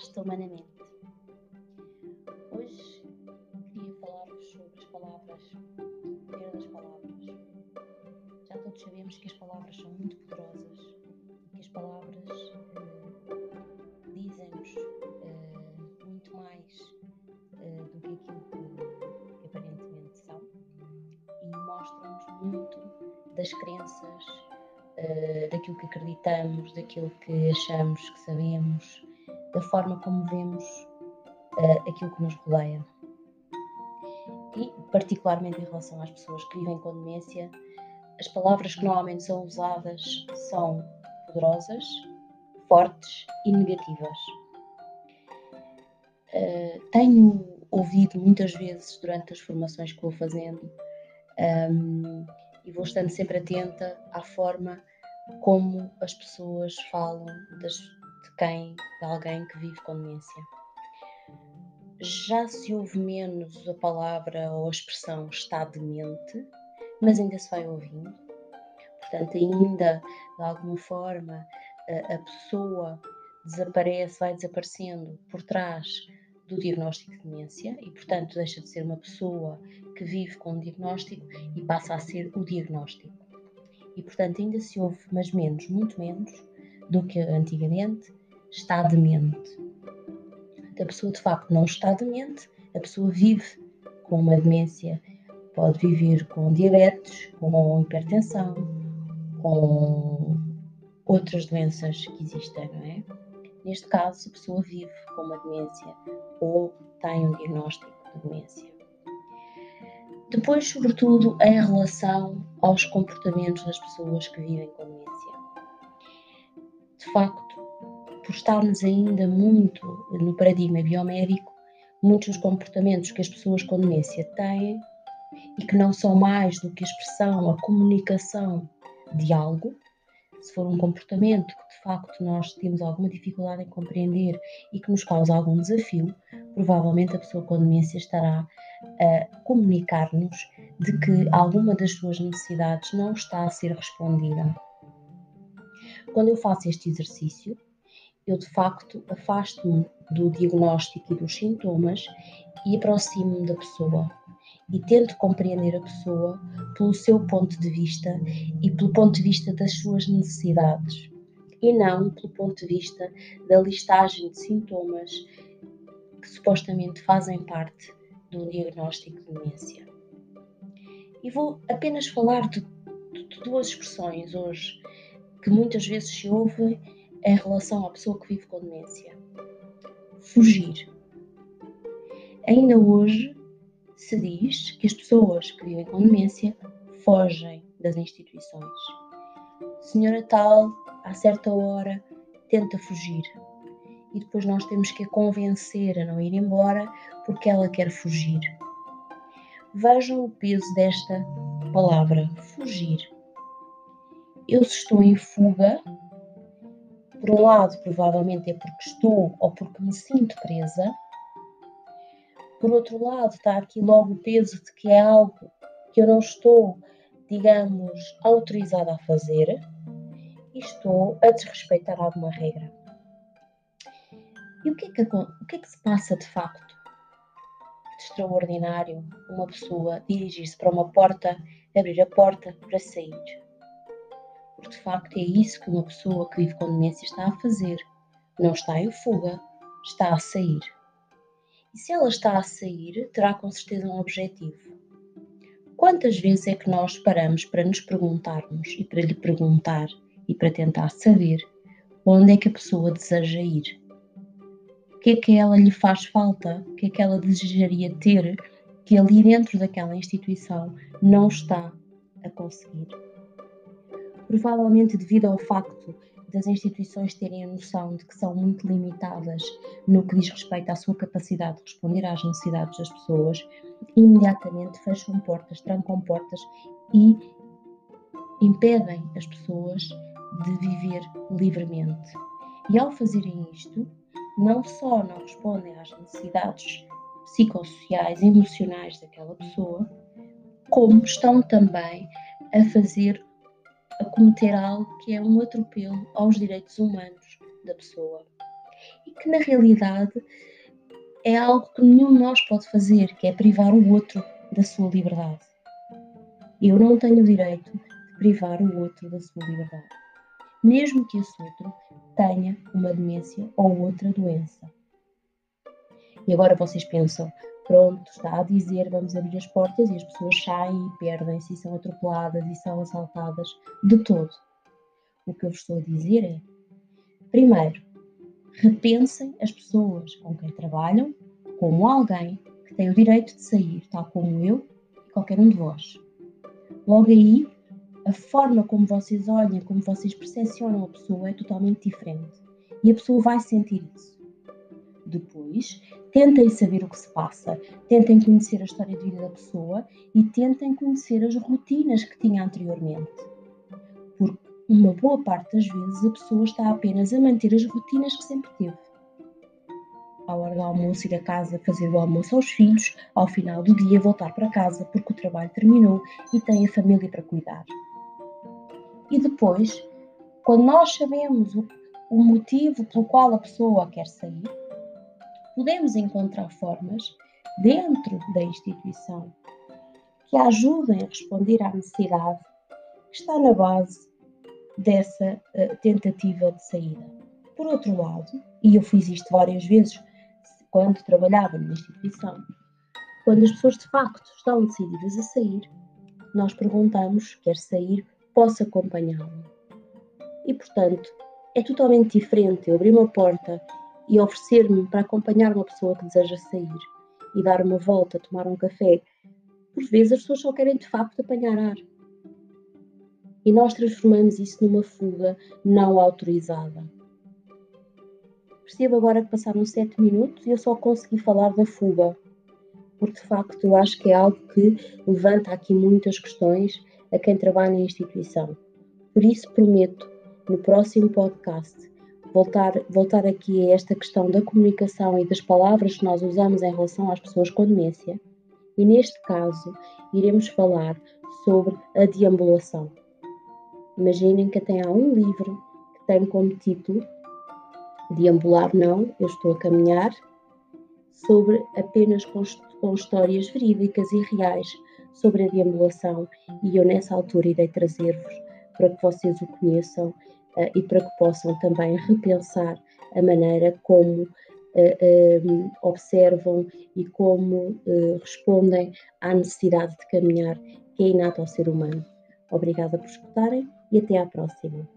Basta Humanamente. Hoje queria falar-vos sobre as palavras, o poder das palavras. Já todos sabemos que as palavras são muito poderosas que as palavras uh, dizem-nos uh, muito mais uh, do que aquilo que, que aparentemente são e mostram-nos muito das crenças daquilo que acreditamos, daquilo que achamos que sabemos, da forma como vemos uh, aquilo que nos rodeia. E, particularmente em relação às pessoas que vivem com demência, as palavras que normalmente são usadas são poderosas, fortes e negativas. Uh, tenho ouvido muitas vezes durante as formações que vou fazendo um, e vou estando sempre atenta à forma como as pessoas falam das, quem, de alguém que vive com demência. Já se ouve menos a palavra ou a expressão está demente, mas ainda se vai ouvindo. Portanto, ainda de alguma forma a, a pessoa desaparece, vai desaparecendo por trás do diagnóstico de demência e, portanto, deixa de ser uma pessoa que vive com um diagnóstico e passa a ser o diagnóstico. E, portanto, ainda se ouve, mas menos, muito menos do que antigamente, está demente. A pessoa de facto não está demente, a pessoa vive com uma demência. Pode viver com diabetes, com hipertensão, com outras doenças que existem, não é? Neste caso, a pessoa vive com uma demência ou tem um diagnóstico de demência. Depois, sobretudo, em relação aos comportamentos das pessoas que vivem com demência. De facto, por estarmos ainda muito no paradigma biomédico, muitos comportamentos que as pessoas com demência têm e que não são mais do que a expressão, a comunicação de algo, se for um comportamento que de facto nós temos alguma dificuldade em compreender e que nos causa algum desafio, provavelmente a pessoa com demência estará a comunicar-nos de que alguma das suas necessidades não está a ser respondida. Quando eu faço este exercício, eu de facto afasto-me do diagnóstico e dos sintomas e aproximo-me da pessoa e tento compreender a pessoa pelo seu ponto de vista e pelo ponto de vista das suas necessidades e não pelo ponto de vista da listagem de sintomas que supostamente fazem parte do diagnóstico de demência. E vou apenas falar de, de duas expressões hoje que muitas vezes se ouvem em relação à pessoa que vive com demência. Fugir. Ainda hoje se diz que as pessoas que vivem com demência fogem das instituições. Senhora tal, a certa hora, tenta fugir. E depois nós temos que a convencer a não ir embora porque ela quer fugir. Vejam o peso desta palavra, fugir. Eu se estou em fuga, por um lado, provavelmente é porque estou ou porque me sinto presa. Por outro lado, está aqui logo o peso de que é algo que eu não estou, digamos, autorizada a fazer e estou a desrespeitar alguma regra. E o que é que, o que, é que se passa de facto? De extraordinário uma pessoa dirigir-se para uma porta, abrir a porta para sair porque de facto é isso que uma pessoa que vive com demência está a fazer. Não está em fuga, está a sair. E se ela está a sair, terá com certeza um objetivo. Quantas vezes é que nós paramos para nos perguntarmos e para lhe perguntar e para tentar saber onde é que a pessoa deseja ir? O que é que ela lhe faz falta? O que é que ela desejaria ter que ali dentro daquela instituição não está a conseguir? Provavelmente devido ao facto das instituições terem a noção de que são muito limitadas no que diz respeito à sua capacidade de responder às necessidades das pessoas, imediatamente fecham portas, trancam portas e impedem as pessoas de viver livremente. E ao fazerem isto, não só não respondem às necessidades psicossociais, emocionais daquela pessoa, como estão também a fazer a cometer algo que é um atropelo aos direitos humanos da pessoa. e que na realidade é algo que nenhum de nós pode fazer, que é privar o outro da sua liberdade. Eu não tenho o direito de privar o outro da sua liberdade, mesmo que esse outro tenha uma demência ou outra doença. E agora vocês pensam, pronto, está a dizer vamos abrir as portas e as pessoas saem e perdem-se e são atropeladas e são assaltadas de todo. O que eu vos estou a dizer é, primeiro, repensem as pessoas com quem trabalham como alguém que tem o direito de sair, tal como eu e qualquer um de vós. Logo aí, a forma como vocês olham, como vocês percepcionam a pessoa é totalmente diferente. E a pessoa vai sentir isso. Depois, tentem saber o que se passa, tentem conhecer a história de vida da pessoa e tentem conhecer as rotinas que tinha anteriormente. Porque uma boa parte das vezes a pessoa está apenas a manter as rotinas que sempre teve. À hora do almoço, ir a casa fazer o almoço aos filhos, ao final do dia voltar para casa porque o trabalho terminou e tem a família para cuidar. E depois, quando nós sabemos o, o motivo pelo qual a pessoa quer sair, podemos encontrar formas dentro da instituição que ajudem a responder à necessidade que está na base dessa uh, tentativa de saída. Por outro lado, e eu fiz isto várias vezes quando trabalhava numa instituição, quando as pessoas de facto estão decididas a sair, nós perguntamos: quer sair? Posso acompanhá-lo? E portanto, é totalmente diferente eu abrir uma porta e oferecer-me para acompanhar uma pessoa que deseja sair e dar uma volta, tomar um café, por vezes as pessoas só querem de facto apanhar ar. E nós transformamos isso numa fuga não autorizada. Percebo agora que passaram sete minutos e eu só consegui falar da fuga, porque de facto eu acho que é algo que levanta aqui muitas questões a quem trabalha na instituição. Por isso prometo, no próximo podcast, voltar, voltar aqui a esta questão da comunicação e das palavras que nós usamos em relação às pessoas com demência. E neste caso, iremos falar sobre a deambulação. Imaginem que até há um livro que tem como título Deambular não, eu estou a caminhar, sobre apenas com, com histórias verídicas e reais sobre a deambulação e eu nessa altura irei trazer-vos para que vocês o conheçam e para que possam também repensar a maneira como uh, observam e como respondem à necessidade de caminhar que é inata ao ser humano. Obrigada por escutarem e até à próxima.